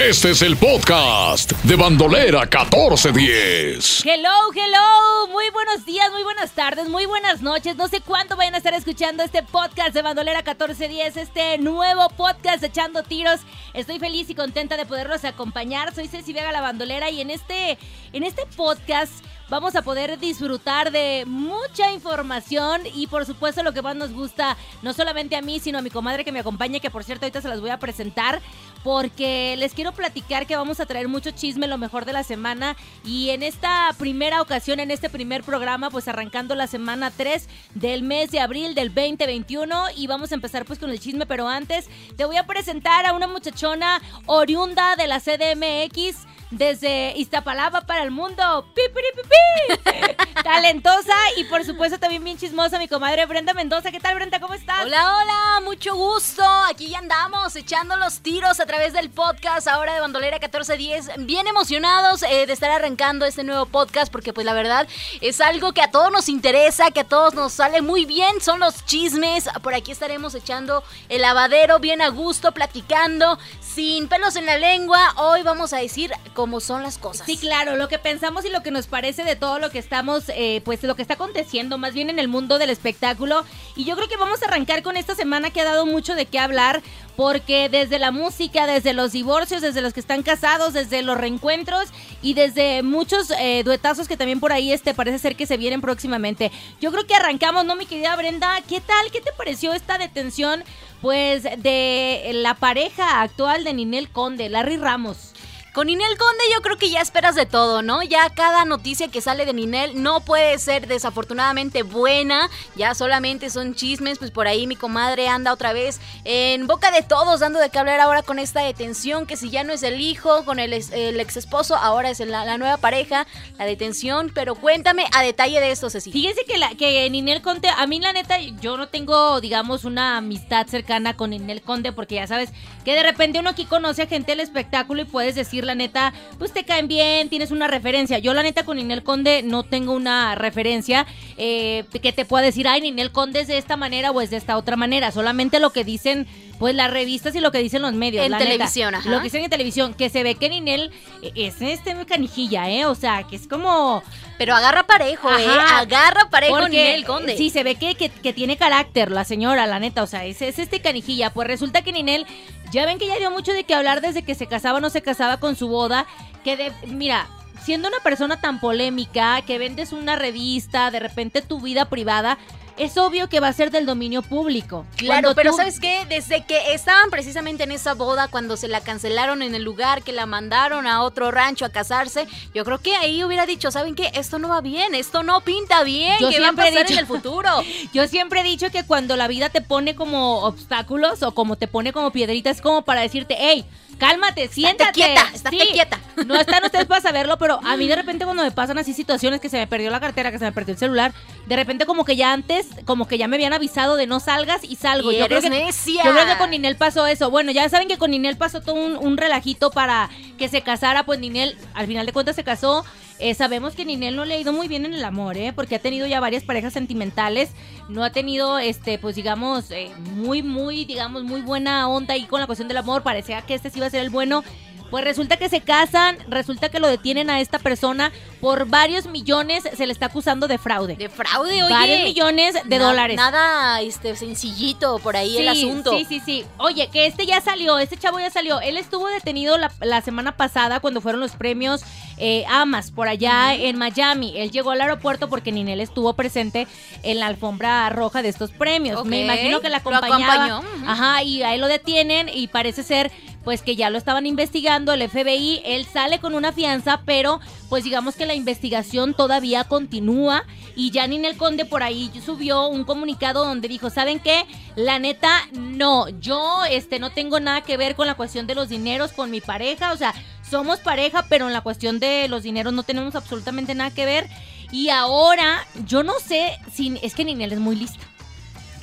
Este es el podcast de Bandolera 1410. Hello, hello, muy buenos días, muy buenas tardes, muy buenas noches. No sé cuándo vayan a estar escuchando este podcast de Bandolera 1410, este nuevo podcast echando tiros. Estoy feliz y contenta de poderlos acompañar. Soy Ceci Vega la Bandolera y en este, en este podcast vamos a poder disfrutar de mucha información y por supuesto lo que más nos gusta, no solamente a mí, sino a mi comadre que me acompaña, que por cierto ahorita se las voy a presentar, porque les quiero platicar que vamos a traer mucho chisme, lo mejor de la semana y en esta primera ocasión, en este primer programa, pues arrancando la semana 3 del mes de abril del 2021 y vamos a empezar pues con el chisme, pero antes te voy a presentar a una muchachona oriunda de la CDMX desde Iztapalapa para el mundo. ¡Pi, Talentosa y por supuesto también bien chismosa mi comadre Brenda Mendoza. ¿Qué tal Brenda? ¿Cómo estás? Hola, hola, mucho gusto. Aquí ya andamos echando los tiros a través del podcast ahora de Bandolera 1410. Bien emocionados eh, de estar arrancando este nuevo podcast porque pues la verdad es algo que a todos nos interesa, que a todos nos sale muy bien. Son los chismes. Por aquí estaremos echando el lavadero bien a gusto, platicando, sin pelos en la lengua. Hoy vamos a decir cómo son las cosas. Sí, claro, lo que pensamos y lo que nos parece de todo lo que estamos, eh, pues lo que está aconteciendo más bien en el mundo del espectáculo. Y yo creo que vamos a arrancar con esta semana que ha dado mucho de qué hablar, porque desde la música, desde los divorcios, desde los que están casados, desde los reencuentros y desde muchos eh, duetazos que también por ahí este parece ser que se vienen próximamente. Yo creo que arrancamos, ¿no, mi querida Brenda? ¿Qué tal? ¿Qué te pareció esta detención? Pues de la pareja actual de Ninel Conde, Larry Ramos. Con Ninel Conde yo creo que ya esperas de todo, ¿no? Ya cada noticia que sale de Ninel no puede ser desafortunadamente buena, ya solamente son chismes, pues por ahí mi comadre anda otra vez en boca de todos dando de qué hablar ahora con esta detención, que si ya no es el hijo, con el, ex esposo, ahora es la, nueva pareja, la detención, pero cuéntame a detalle de esto, Ceci. Fíjense que, la, que Ninel Conde, a mí la neta, yo no tengo, digamos, una amistad cercana con Ninel Conde, porque ya sabes que de repente uno aquí conoce a gente del espectáculo y puedes decir la neta, pues te caen bien, tienes una referencia. Yo la neta con Ninel Conde no tengo una referencia eh, que te pueda decir, ay, Ninel Conde es de esta manera o es de esta otra manera. Solamente lo que dicen pues las revistas y lo que dicen los medios. En televisión, Lo que dicen en televisión, que se ve que Ninel es este canijilla, ¿eh? O sea, que es como... Pero agarra parejo, ¿eh? Agarra parejo Ninel Conde. Sí, se ve que, que, tiene carácter la señora, la neta. O sea, es, es este canijilla. Pues resulta que Ninel, ya ven que ya dio mucho de qué hablar desde que se casaba o no se casaba con su boda. Que de, mira, siendo una persona tan polémica, que vendes una revista, de repente tu vida privada es obvio que va a ser del dominio público. Claro, pero ¿sabes qué? Desde que estaban precisamente en esa boda, cuando se la cancelaron en el lugar, que la mandaron a otro rancho a casarse, yo creo que ahí hubiera dicho, ¿saben qué? Esto no va bien, esto no pinta bien, yo ¿qué va a pasar en el futuro? yo siempre he dicho que cuando la vida te pone como obstáculos o como te pone como piedritas, es como para decirte, hey, cálmate, siéntate. quieta, estate quieta. No están ustedes para saberlo, pero a mí de repente cuando me pasan así situaciones que se me perdió la cartera, que se me perdió el celular, de repente como que ya antes, como que ya me habían avisado de no salgas y salgo. yo, creo que, necia. yo creo que con Ninel pasó eso. Bueno, ya saben que con Ninel pasó todo un, un relajito para que se casara, pues Ninel al final de cuentas se casó eh, sabemos que Ninel no le ha ido muy bien en el amor, ¿eh? Porque ha tenido ya varias parejas sentimentales. No ha tenido, este, pues digamos, eh, muy, muy, digamos, muy buena onda ahí con la cuestión del amor. Parecía que este sí iba a ser el bueno. Pues resulta que se casan, resulta que lo detienen a esta persona por varios millones, se le está acusando de fraude. De fraude, oye. Varios millones de dólares. Nada, este, sencillito por ahí el asunto. Sí, sí, sí. Oye, que este ya salió, este chavo ya salió. Él estuvo detenido la, semana pasada cuando fueron los premios eh, AMAS por allá en Miami. Él llegó al aeropuerto porque Ninel estuvo presente en la alfombra roja de estos premios. Me imagino que la acompañaba. Ajá, y ahí lo detienen y parece ser pues que ya lo estaban investigando el FBI, él sale con una fianza, pero pues digamos que la investigación todavía continúa y ya el Conde por ahí subió un comunicado donde dijo, ¿saben qué? La neta, no, yo este no tengo nada que ver con la cuestión de los dineros con mi pareja, o sea, somos pareja, pero en la cuestión de los dineros no tenemos absolutamente nada que ver. Y ahora, yo no sé si es que Ninel es muy lista.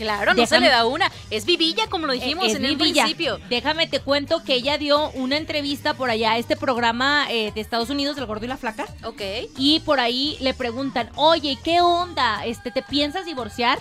Claro, no se le da una. Es vivilla, como lo dijimos en el principio. Déjame te cuento que ella dio una entrevista por allá a este programa eh, de Estados Unidos, El Gordo y la Flaca. Ok. Y por ahí le preguntan, oye, ¿qué onda? Este, ¿Te piensas divorciar?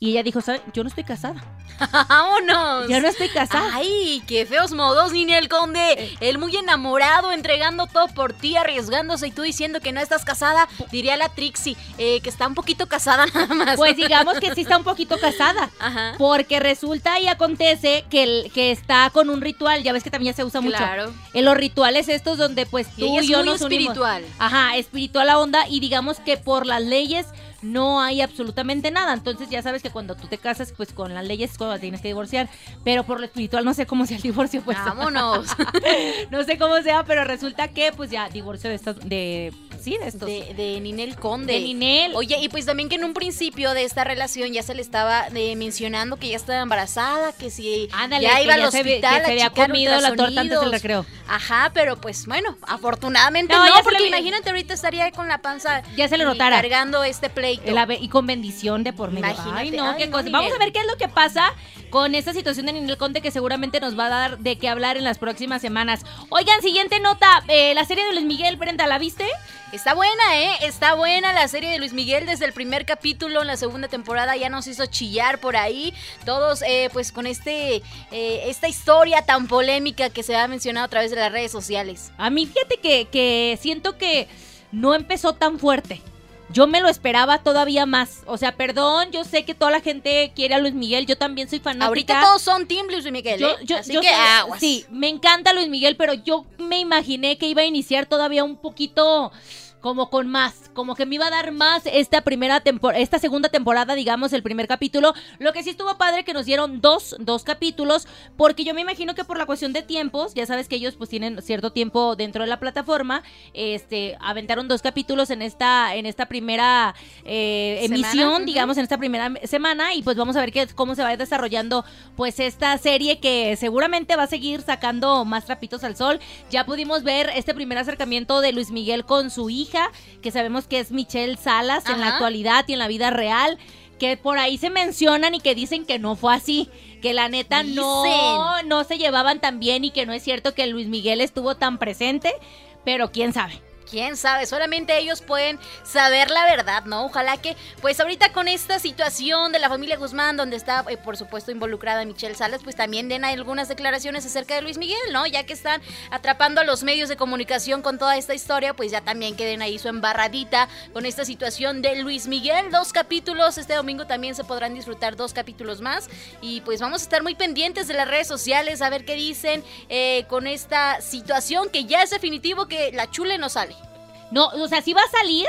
Y ella dijo, ¿sabes? Yo no estoy casada. ¡Vámonos! Ya no estoy casada. Ay, qué feos modos, Ninel Conde. Él muy enamorado, entregando todo por ti, arriesgándose y tú diciendo que no estás casada. Diría la Trixie, eh, que está un poquito casada nada más. Pues digamos que sí está un poquito casada. Ajá. Porque resulta y acontece que, el- que está con un ritual, ya ves que también se usa mucho. Claro. En los rituales estos donde pues Y tú y, es yo muy nos unimos. espiritual. Ajá, espiritual la onda y digamos que por las leyes no hay absolutamente nada. Entonces ya sabes que cuando tú te casas pues con las leyes es cuando tienes que divorciar, pero por lo espiritual no sé cómo sea el divorcio pues. Vámonos. no sé cómo sea, pero resulta que pues ya divorcio de estas de sí, de estos De, de Ninel Conde. de Ninel. Oye, y pues también que en un principio de esta relación ya se le estaba eh, mencionando que ya estaba embarazada, que si Ándale, ya que iba al ya se hospital que se había comido la torta antes del recreo. Ajá, pero pues bueno, afortunadamente No, no, porque imagínate ahorita estaría con la panza Ya se le notara. cargando este pleito. Y con bendición de por medio. Imagínate. Ay, no, Ay, qué no, cosa. Vamos a ver qué es lo que pasa con esta situación de Ninel Conde que seguramente nos va a dar de qué hablar en las próximas semanas. Oigan, siguiente nota. eh, la serie de Luis Miguel, Brenda, ¿la viste? Está buena, ¿eh? Está buena la serie de Luis Miguel desde el primer capítulo en la segunda temporada ya nos hizo chillar por ahí. Todos, eh, pues con este, eh, esta historia tan polémica que se ha mencionado a través de las redes sociales. A mí, fíjate que, que siento que no empezó tan fuerte. Yo me lo esperaba todavía más. O sea, perdón, yo sé que toda la gente quiere a Luis Miguel. Yo también soy fanática. Ahorita todos son Team Luis Miguel, Yo, ¿eh? yo- Así yo que aguas. Sí, me encanta Luis Miguel, pero yo me imaginé que iba a iniciar todavía un poquito como con más, como que me iba a dar más esta primera temporada, esta segunda temporada, digamos, el primer capítulo. Lo que sí estuvo padre que nos dieron dos, dos capítulos, porque yo me imagino que por la cuestión de tiempos, ya sabes que ellos pues tienen cierto tiempo dentro de la plataforma, este, aventaron dos capítulos en esta, en esta primera eh, emisión, digamos, en esta primera semana, y pues vamos a ver qué, cómo se va desarrollando pues esta serie que seguramente va a seguir sacando más trapitos al sol. Ya pudimos ver este primer acercamiento de Luis Miguel con su hija, que sabemos que es Michelle Salas en la actualidad y en la vida real. Que por ahí se mencionan y que dicen que no fue así, que la neta no, no se llevaban tan bien y que no es cierto que Luis Miguel estuvo tan presente, pero quién sabe. Quién sabe, solamente ellos pueden saber la verdad, ¿no? Ojalá que, pues ahorita con esta situación de la familia Guzmán, donde está, eh, por supuesto, involucrada Michelle Salas, pues también den algunas declaraciones acerca de Luis Miguel, ¿no? Ya que están atrapando a los medios de comunicación con toda esta historia, pues ya también queden ahí su embarradita con esta situación de Luis Miguel. Dos capítulos, este domingo también se podrán disfrutar dos capítulos más. Y pues vamos a estar muy pendientes de las redes sociales, a ver qué dicen eh, con esta situación que ya es definitivo que la chule no sale. No, o sea, sí va a salir,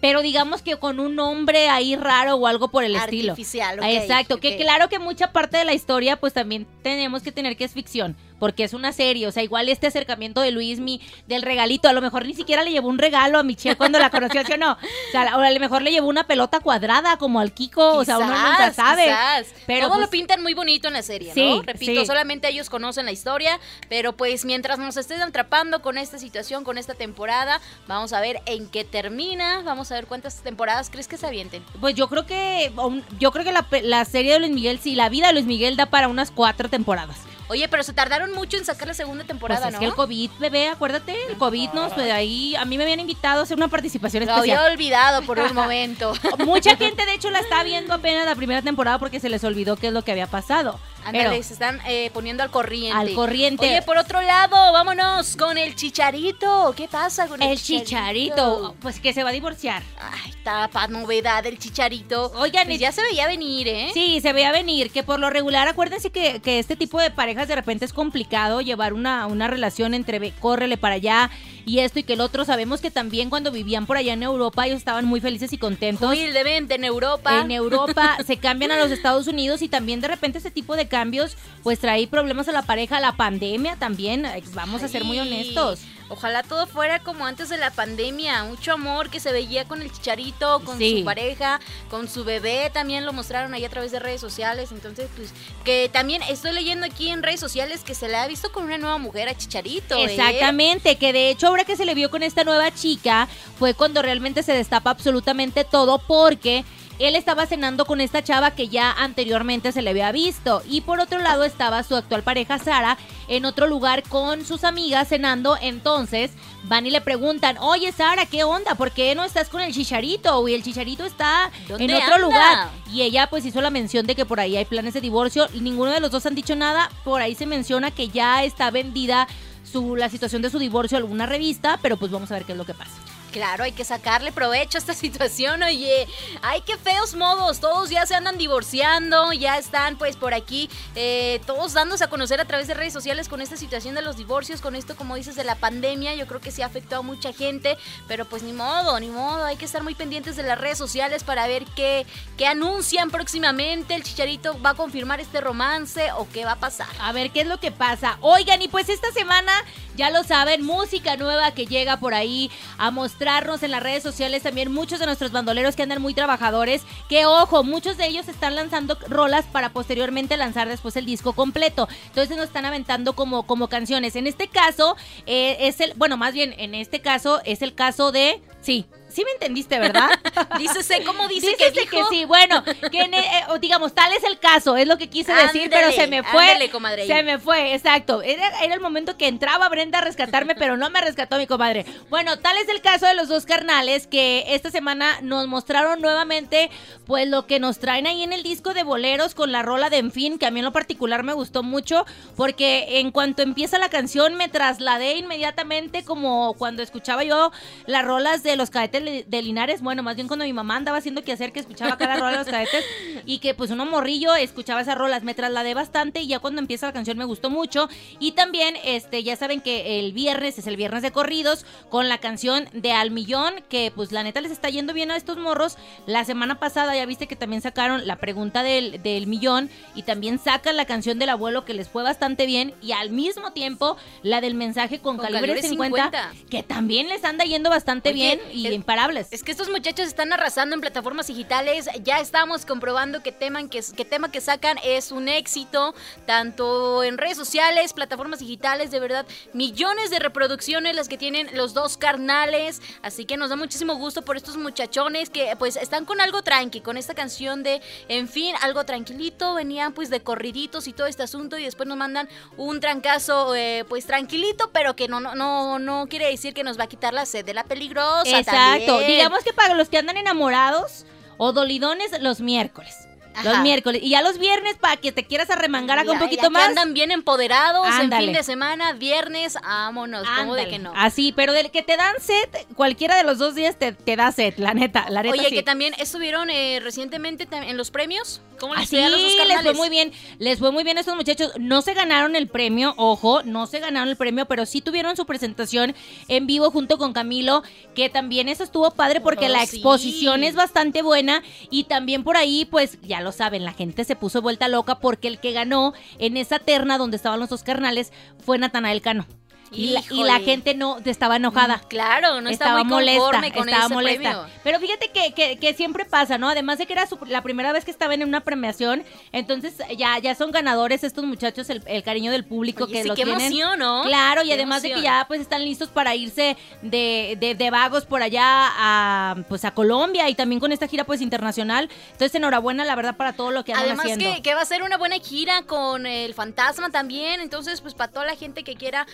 pero digamos que con un nombre ahí raro o algo por el estilo. Artificial, Exacto, que claro que mucha parte de la historia pues también tenemos que tener que es ficción, porque es una serie, o sea, igual este acercamiento de Luismi, del regalito, a lo mejor ni siquiera le llevó un regalo a Michelle cuando la conoció, ¿sí o no? O sea, a lo mejor le llevó una pelota cuadrada como al Kiko, o sea, uno nunca sabe. quizás. Pero Todo pues, lo pintan muy bonito en la serie, Sí, ¿no? Repito, sí. solamente ellos conocen la historia, pero pues mientras nos estén atrapando con esta situación, con esta temporada, vamos a ver en qué termina, vamos a ver cuántas temporadas crees que se avienten. Pues yo creo que yo creo que la, la serie de Luis Miguel, sí, la vida de Luis Miguel da para unas cuatro temporadas. Oye, pero se tardaron mucho en sacar la segunda temporada, pues es ¿no? que el COVID, bebé, acuérdate, el COVID nos, pues ahí, a mí me habían invitado a hacer una participación Lo había especial. olvidado por un momento. Mucha gente, de hecho, la está viendo apenas la primera temporada porque se les olvidó qué es lo que había pasado. Ándale, se están eh, poniendo al corriente. Al corriente. Oye, por otro lado, vámonos con el chicharito. ¿Qué pasa con el, el chicharito, pues que se va a divorciar. Ay, tapa novedad el chicharito. Oigan, Pues ya se veía venir, ¿eh? Sí, se veía venir, que por lo regular, acuérdense que, que este tipo de parejas de repente es complicado llevar una, una relación entre córrele para allá y esto y que el otro. Sabemos que también cuando vivían por allá en Europa ellos estaban muy felices y contentos. Humildemente en Europa. En Europa se cambian a los Estados Unidos y también de repente ese tipo de cambios pues trae problemas a la pareja, la pandemia también, eh, vamos a ser muy honestos. Ojalá todo fuera como antes de la pandemia, mucho amor que se veía con el chicharito, con Sí. su pareja, con su bebé, también lo mostraron ahí a través de redes sociales, entonces pues que también estoy leyendo aquí en redes sociales que se le ha visto con una nueva mujer a Chicharito. ¿eh? Exactamente, que de hecho ahora que se le vio con esta nueva chica fue cuando realmente se destapa absolutamente todo porque él estaba cenando con esta chava que ya anteriormente se le había visto. Y por otro lado estaba su actual pareja Sara en otro lugar con sus amigas cenando. Entonces van y le preguntan, oye Sara, ¿qué onda? ¿Por qué no estás con el chicharito? Y el chicharito está en otro lugar. Y ella pues hizo la mención de que por ahí hay planes de divorcio. Ninguno de los dos han dicho nada. Por ahí se menciona que ya está vendida su, la situación de su divorcio a alguna revista, pero pues vamos a ver qué es lo que pasa. Claro, hay que sacarle provecho a esta situación, oye. Ay, qué feos modos. Todos ya se andan divorciando, ya están pues por aquí, eh, todos dándose a conocer a través de redes sociales con esta situación de los divorcios, con esto, como dices, de la pandemia. Yo creo que sí ha afectado a mucha gente, pero pues ni modo, ni modo. Hay que estar muy pendientes de las redes sociales para ver qué, qué anuncian próximamente. El chicharito va a confirmar este romance o qué va a pasar. A ver qué es lo que pasa. Oigan, y pues esta semana, ya lo saben, música nueva que llega por ahí a mostrar en las redes sociales también muchos de nuestros bandoleros que andan muy trabajadores, que ojo, muchos de ellos están lanzando rolas para posteriormente lanzar después el disco completo. Entonces nos están aventando como, como canciones. En este caso, eh, es el, bueno, más bien, en este caso es el caso de, sí, sí me entendiste, ¿verdad? Dícese, ¿cómo dice que dijo? que sí, bueno, que eh, digamos, tal es el caso, es lo que quise decir, pero se me fue. Se me fue, exacto. Era, era, el momento que entraba Brenda a rescatarme, pero no me rescató mi comadre. Bueno, tal es el caso de los dos carnales que esta semana nos mostraron nuevamente, pues lo que nos traen ahí en el disco de boleros con la rola de En fin, que a mí en lo particular me gustó mucho, porque en cuanto empieza la canción me trasladé inmediatamente como cuando escuchaba yo las rolas de los cadetes de Linares, bueno, más bien cuando mi mamá andaba haciendo que hacer que escuchaba cada rola de los cadetes y que pues uno morrillo escuchaba esas rolas, me trasladé bastante y ya cuando empieza la canción me gustó mucho y también este ya saben que el viernes es el viernes de corridos con la canción de Al Millón que pues la neta les está yendo bien a estos morros. La semana pasada ya viste que también sacaron la pregunta del, del millón y también sacan la canción del abuelo que les fue bastante bien y al mismo tiempo la del mensaje con, calibre, 50, que también les anda yendo bastante bien y en es que estos muchachos están arrasando en plataformas digitales. Ya estamos comprobando que, teman que, que tema que sacan es un éxito, tanto en redes sociales, plataformas digitales, de verdad, millones de reproducciones las que tienen los dos carnales. Así que nos da muchísimo gusto por estos muchachones que pues están con algo tranqui, con esta canción de, en fin, algo tranquilito. Venían pues de corriditos y todo este asunto y después nos mandan un trancazo eh, pues tranquilito, pero que no, no, no, no quiere decir que nos va a quitar la sed de la peligrosa. Exacto. Digamos que para los que andan enamorados o dolidones los miércoles. Los miércoles. Y ya los viernes para que te quieras arremangar acá un poquito más. andan bien empoderados en fin de semana, viernes, vámonos. ¿Cómo de que no? Así, pero del que te dan set, cualquiera de los dos días te, da set, la neta. La neta Oye, que también estuvieron eh, recientemente en los premios. ¿Cómo les fue a los les fue muy bien. Les fue muy bien a estos muchachos. No se ganaron el premio, ojo, no se ganaron el premio, pero sí tuvieron su presentación en vivo junto con Camilo, que también eso estuvo padre porque oh, la exposición es bastante buena y también por ahí, pues ya lo saben, la gente se puso vuelta loca porque el que ganó en esa terna donde estaban los dos carnales fue Natanael Cano. Y la, gente no estaba enojada. Mm, claro, no estaba, molesta, con estaba molesta. Pero fíjate que, que, siempre pasa, ¿no? Además de que era la primera vez que estaban en una premiación, entonces ya, ya son ganadores estos muchachos, el, cariño del público que lo qué tienen. Emoción, ¿no? Claro, y además de que ya pues están listos para irse de, de, vagos por allá a pues a Colombia y también con esta gira pues internacional. Entonces enhorabuena la verdad para todo lo que andan haciendo. Además que, que va a ser una buena gira con el fantasma también, entonces pues para toda la gente que quiera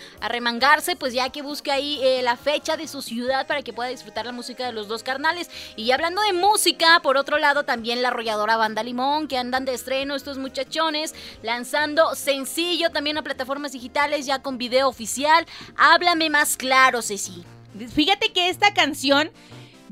pues ya que busque ahí eh, la fecha de su ciudad para que pueda disfrutar la música de los dos carnales. Y hablando de música, por otro lado también la arrolladora Banda Limón, que andan de estreno estos muchachones, lanzando sencillo también a plataformas digitales ya con video oficial. Háblame más claro, Ceci. Fíjate que esta canción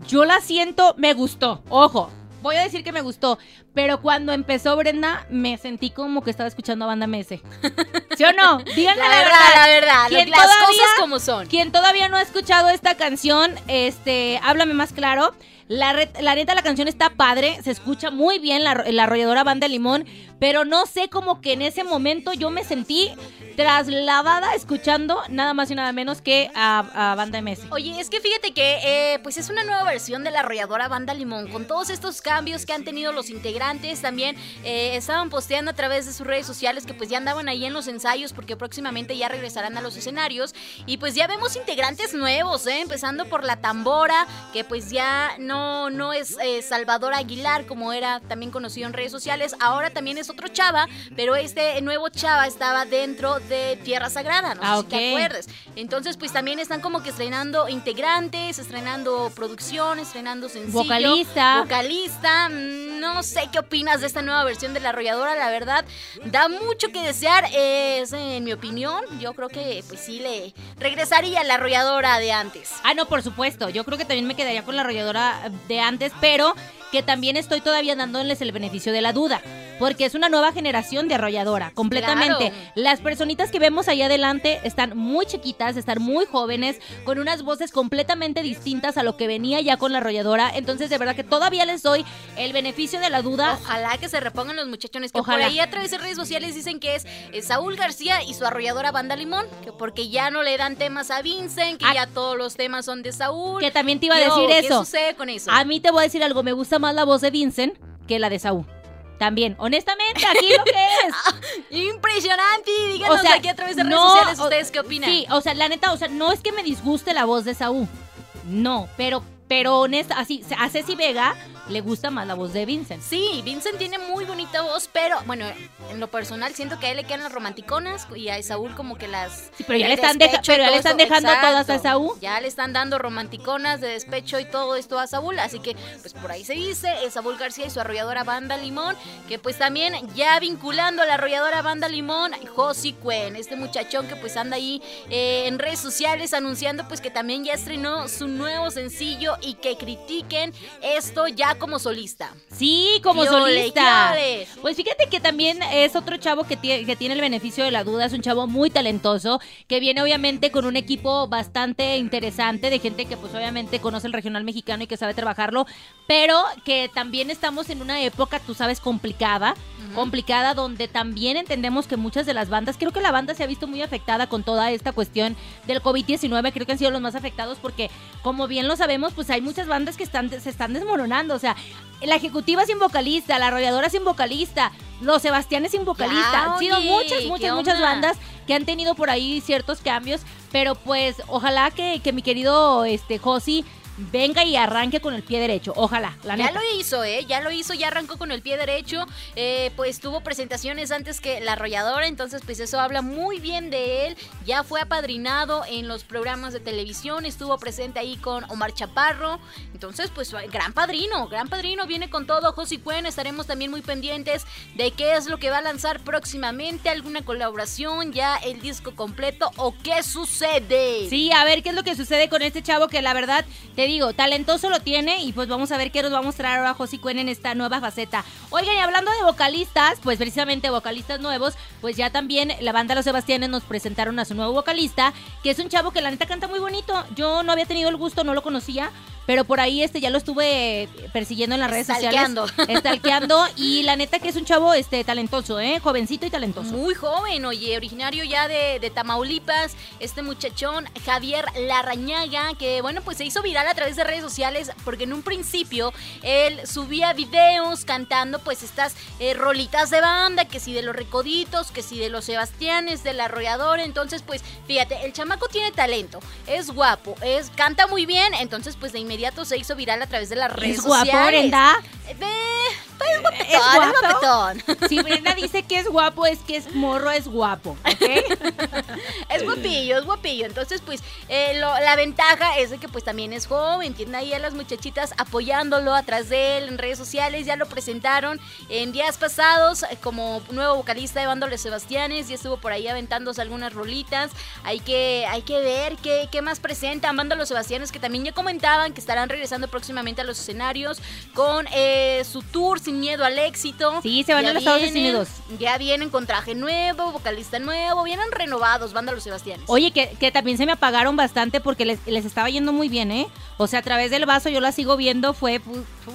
yo la siento, me gustó. Ojo, voy a decir que me gustó, pero cuando empezó Brenda me sentí como que estaba escuchando a Banda MS. ¿Sí o no? Díganme la, verdad, la verdad, las cosas como son. Quien todavía no ha escuchado esta canción, este, háblame más claro. La, la neta, la canción está padre, se escucha muy bien la, la arrolladora Banda Limón, pero no sé como que en ese momento yo me sentí trasladada escuchando nada más y nada menos que a, Banda MS. Oye, es que fíjate que eh, pues es una nueva versión de la arrolladora Banda Limón, con todos estos cambios que han tenido los integrantes, también eh, estaban posteando a través de sus redes sociales que pues ya andaban ahí en los ensayos porque próximamente ya regresarán a los escenarios y pues ya vemos integrantes nuevos, ¿eh? empezando por la tambora, que pues ya no no, es Salvador Aguilar, como era también conocido en redes sociales, ahora también es otro chava, pero este nuevo chava estaba dentro de Tierra Sagrada, no Ah, sé si te acuerdas. Entonces, pues también están como que estrenando integrantes, estrenando producción, estrenando sencillo. Vocalista. Vocalista. Mm, No sé qué opinas de esta nueva versión de La Arrolladora, la verdad, da mucho que desear, es en mi opinión, yo creo que pues sí le regresaría a La Arrolladora de antes. Ah, no, por supuesto. Yo creo que también me quedaría con la arrolladora de antes, pero que también estoy todavía dándoles el beneficio de la duda. Porque es una nueva generación de arrolladora, completamente. Claro. Las personitas que vemos ahí adelante están muy chiquitas, están muy jóvenes, con unas voces completamente distintas a lo que venía ya con la arrolladora. Entonces, de verdad que todavía les doy el beneficio de la duda. Ojalá que se repongan los muchachones. Que Ojalá. por ahí a través de redes sociales dicen que es, eh, Saúl García y su arrolladora Banda Limón. Que porque ya no le dan temas a Vincent, que Ah. ya todos los temas son de Saúl. Que también te iba a Yo, decir ¿Qué eso. sucede con eso? A mí te voy a decir algo, me gusta más la voz de Vincent que la de Saúl. También, honestamente, aquí lo que es. Impresionante. Díganos O sea, aquí a través de redes no, sociales ustedes qué opinan. Sí, o sea, la neta, o sea, no es que me disguste la voz de Saúl. No, pero, pero honesta, así, a Ceci Vega le gusta más la voz de Vincent. Sí, Vincent tiene muy bonita voz, pero bueno, en lo personal siento que a él le quedan las romanticonas y a Saúl como que las... Sí, pero ya le están, deja- pero ya le están dejando Exacto. todas a Saúl. Ya le están dando romanticonas de despecho y todo esto a Saúl, así que pues por ahí se dice, Saúl García y su arrolladora Banda Limón, que pues también ya vinculando a la arrolladora Banda Limón, Josi Cuen, este muchachón que pues anda ahí eh, en redes sociales anunciando pues que también ya estrenó su nuevo sencillo y que critiquen esto ya como solista. Sí, como ¿Qué ole, solista. Pues fíjate que también es otro chavo que tiene, que tiene el beneficio de la duda, es un chavo muy talentoso, que viene obviamente con un equipo bastante interesante de gente que pues obviamente conoce el regional mexicano y que sabe trabajarlo, pero que también estamos en una época, tú sabes, complicada, complicada donde también entendemos que muchas de las bandas, creo que la banda se ha visto muy afectada con toda esta cuestión del COVID-19, creo que han sido los más afectados porque como bien lo sabemos, pues hay muchas bandas que están se están desmoronando, o sea, la ejecutiva sin vocalista, la arrolladora sin vocalista, los Sebastianes sin vocalista. Ya, Han sido oye, muchas, ¿qué muchas, muchas bandas que han tenido por ahí ciertos cambios, pero pues ojalá que, que mi querido este Josi venga y arranque con el pie derecho. Ojalá, la Ya neta. lo hizo, ¿eh? Ya lo hizo, ya arrancó con el pie derecho. eh, pues tuvo presentaciones antes que la arrolladora, entonces pues eso habla muy bien de él. Ya fue apadrinado en los programas de televisión, estuvo presente ahí con Omar Chaparro. Entonces pues gran padrino, gran padrino, viene con todo. Josi Cuen, estaremos también muy pendientes de qué es lo que va a lanzar próximamente, alguna colaboración, ya el disco completo o qué sucede. Sí, a ver qué es lo que sucede con este chavo que la verdad, te digo, talentoso lo tiene y pues vamos a ver qué nos va a mostrar ahora Josi Cuen en esta nueva faceta. Oigan, y hablando de vocalistas, pues precisamente vocalistas nuevos, pues ya también la banda Los Sebastianes nos presentaron a su nuevo vocalista, que es un chavo que la neta canta muy bonito. Yo no había tenido el gusto, no lo conocía, pero por ahí este ya lo estuve persiguiendo en las redes Stalkeando. sociales. Stalkeando. y la neta que es un chavo este talentoso, ¿eh? Jovencito y talentoso. Muy joven, oye, originario ya de, de Tamaulipas, este muchachón Javier Larrañaga, que bueno, pues se hizo viral a través de redes sociales porque en un principio él subía videos cantando pues estas eh, rolitas de banda, que si de los Recoditos, que si de los Sebastianes, del Arrollador, entonces pues fíjate, el chamaco tiene talento, es guapo, es canta muy bien, entonces pues de inmediato se hizo viral a través de las redes Es guapo, sociales. Brenda. Eh, es guapetón, ¿Es es guapo? guapetón. Si Brenda dice que es guapo, es que es morro, es guapo, ¿ok? Es guapillo, es guapillo. Entonces, pues, eh, lo- la ventaja es de que pues también es joven. Tiene ahí a las muchachitas apoyándolo atrás de él en redes sociales. Ya lo presentaron en días pasados eh, como nuevo vocalista de Bándole Sebastianes. Ya estuvo por ahí aventándose algunas rolitas. Hay que, hay que ver qué, qué más presentan Bándole Sebastianes, que también ya comentaban que estarán regresando próximamente a los escenarios con eh, su tour Sin Miedo al Éxito. Sí, se van Ya a los Estados Unidos. Ya vienen con traje nuevo, vocalista nuevo, vienen renovados, Banda Los Sebastianes. Oye, que, que también se me apagaron bastante porque les, les estaba yendo muy bien, ¿eh? O sea, a través del vaso yo la sigo viendo, fue,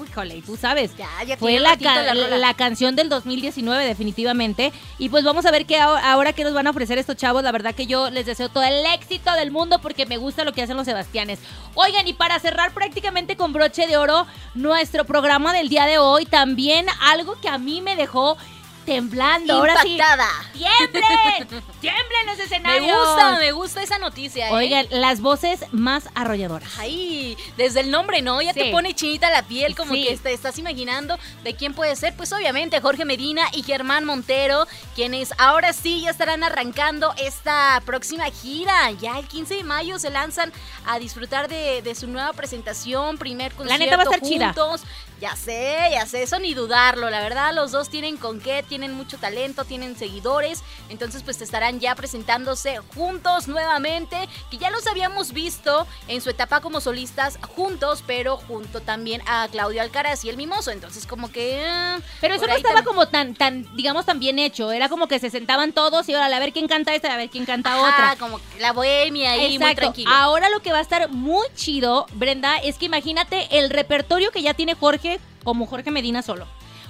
híjole, tú sabes. Ya, ya Fue la, ca- la la canción del 2019, definitivamente. Y pues vamos a ver qué ahora, ahora qué nos van a ofrecer estos chavos. La verdad que yo les deseo todo el éxito del mundo porque me gusta lo que hacen los Sebastianes. Oigan, y para cerrar prácticamente con broche de oro nuestro programa del día de hoy, también algo que a mí me dejó temblando. Ahora sí. Impactada. ¡Tiemblen! ¡Tiemblen los Me escenarios! gusta, me gusta esa noticia, ¿eh? Oigan, las voces más arrolladoras. Ay, desde el nombre, ¿no? Ya Sí. te pone chinita la piel, como Sí. que te estás imaginando de quién puede ser. Pues obviamente Jorge Medina y Germán Montero, quienes ahora sí ya estarán arrancando esta próxima gira. Ya el 15 de mayo se lanzan a disfrutar de, de su nueva presentación, primer La concierto neta va a estar chida. juntos. Ya sé, ya sé, eso ni dudarlo. La verdad, los dos tienen con qué, tienen mucho talento, tienen seguidores. Entonces, pues estarán ya presentándose juntos nuevamente. Que ya los habíamos visto en su etapa como solistas juntos, pero junto también a Claudio Alcaraz y el Mimoso. Entonces, como que. ah, Pero eso no estaba también- como tan, tan, digamos, tan bien hecho. Era como que se sentaban todos y ahora a ver quién canta esta, a ver quién canta Ajá, otra. como la bohemia ahí, muy Exacto. tranquilo. Ahora lo que va a estar muy chido, Brenda, es que imagínate el repertorio que ya tiene Jorge como Jorge Medina solo.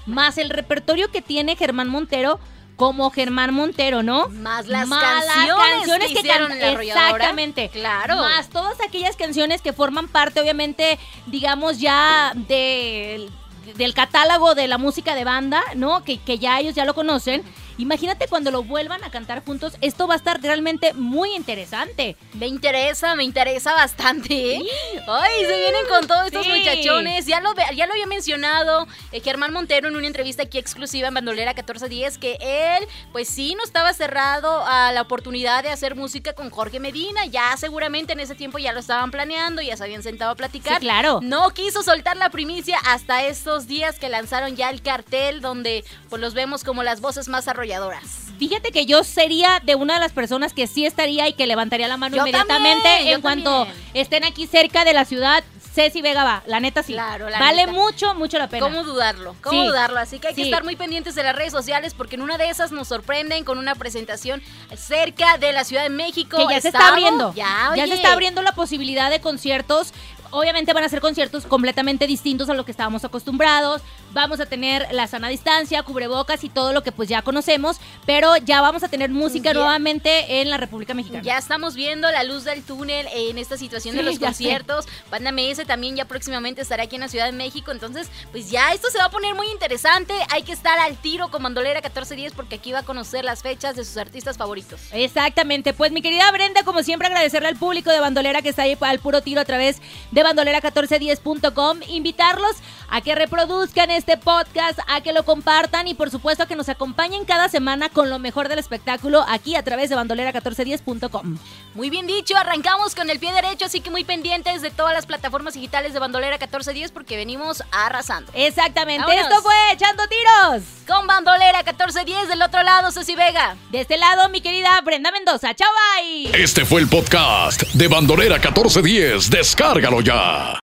Más el repertorio que tiene Germán Montero como Germán Montero, ¿no? Más las Más canciones, que, hicieron can- en la. Exactamente. Claro. Más todas aquellas canciones que forman parte, obviamente, digamos, ya del del catálogo de la música de banda, ¿no? Que, que ya ellos ya lo conocen. Imagínate cuando lo vuelvan a cantar juntos, esto va a estar realmente muy interesante. Me interesa, me interesa bastante. ¿eh? Ay, se vienen con todos estos Sí. muchachones. Ya lo, ve- ya lo había mencionado eh, Germán Montero en una entrevista aquí exclusiva en Bandolera 1410, que él, pues sí, no estaba cerrado a la oportunidad de hacer música con Jorge Medina. Ya seguramente en ese tiempo ya lo estaban planeando, ya se habían sentado a platicar. Sí, claro. No quiso soltar la primicia hasta estos días que lanzaron ya el cartel donde pues los vemos como las voces más Fíjate que yo sería de una de las personas que sí estaría y que levantaría la mano Yo inmediatamente también, en cuanto también. estén aquí cerca de la ciudad. Ceci Vega va, la neta sí. Claro, la vale neta. mucho, mucho la pena. ¿Cómo dudarlo? ¿Cómo Sí. dudarlo? Así que hay que estar muy pendientes de las redes sociales porque en una de esas nos sorprenden con una presentación cerca de la Ciudad de México. que ya se está abriendo. Ya, se oye. está abriendo la posibilidad de conciertos. Obviamente van a ser conciertos completamente distintos a lo que estábamos acostumbrados. Vamos a tener la sana distancia, cubrebocas y todo lo que pues ya conocemos, pero ya vamos a tener música nuevamente en la República Mexicana. Ya estamos viendo la luz del túnel en esta situación de Sí, los conciertos. Banda MS también ya próximamente estará aquí en la Ciudad de México. Entonces, pues ya esto se va a poner muy interesante. Hay que estar al tiro con Bandolera 1410 porque aquí va a conocer las fechas de sus artistas favoritos. Exactamente, pues mi querida Brenda, como siempre agradecerle al público de Bandolera que está ahí al puro tiro a través de bandolera1410.com, invitarlos a que reproduzcan este podcast, a que lo compartan y por supuesto a que nos acompañen cada semana con lo mejor del espectáculo aquí a través de bandolera1410.com. Muy bien dicho, arrancamos con el pie derecho, así que muy pendientes de todas las plataformas digitales de Bandolera 1410 porque venimos arrasando. Exactamente, Vámonos. esto fue Echando Tiros. Con Bandolera 1410 del otro lado, Ceci Vega. De este lado, mi querida Brenda Mendoza. Chao, bye. Este fue el podcast de Bandolera 1410. Descárgalo ya. Ninja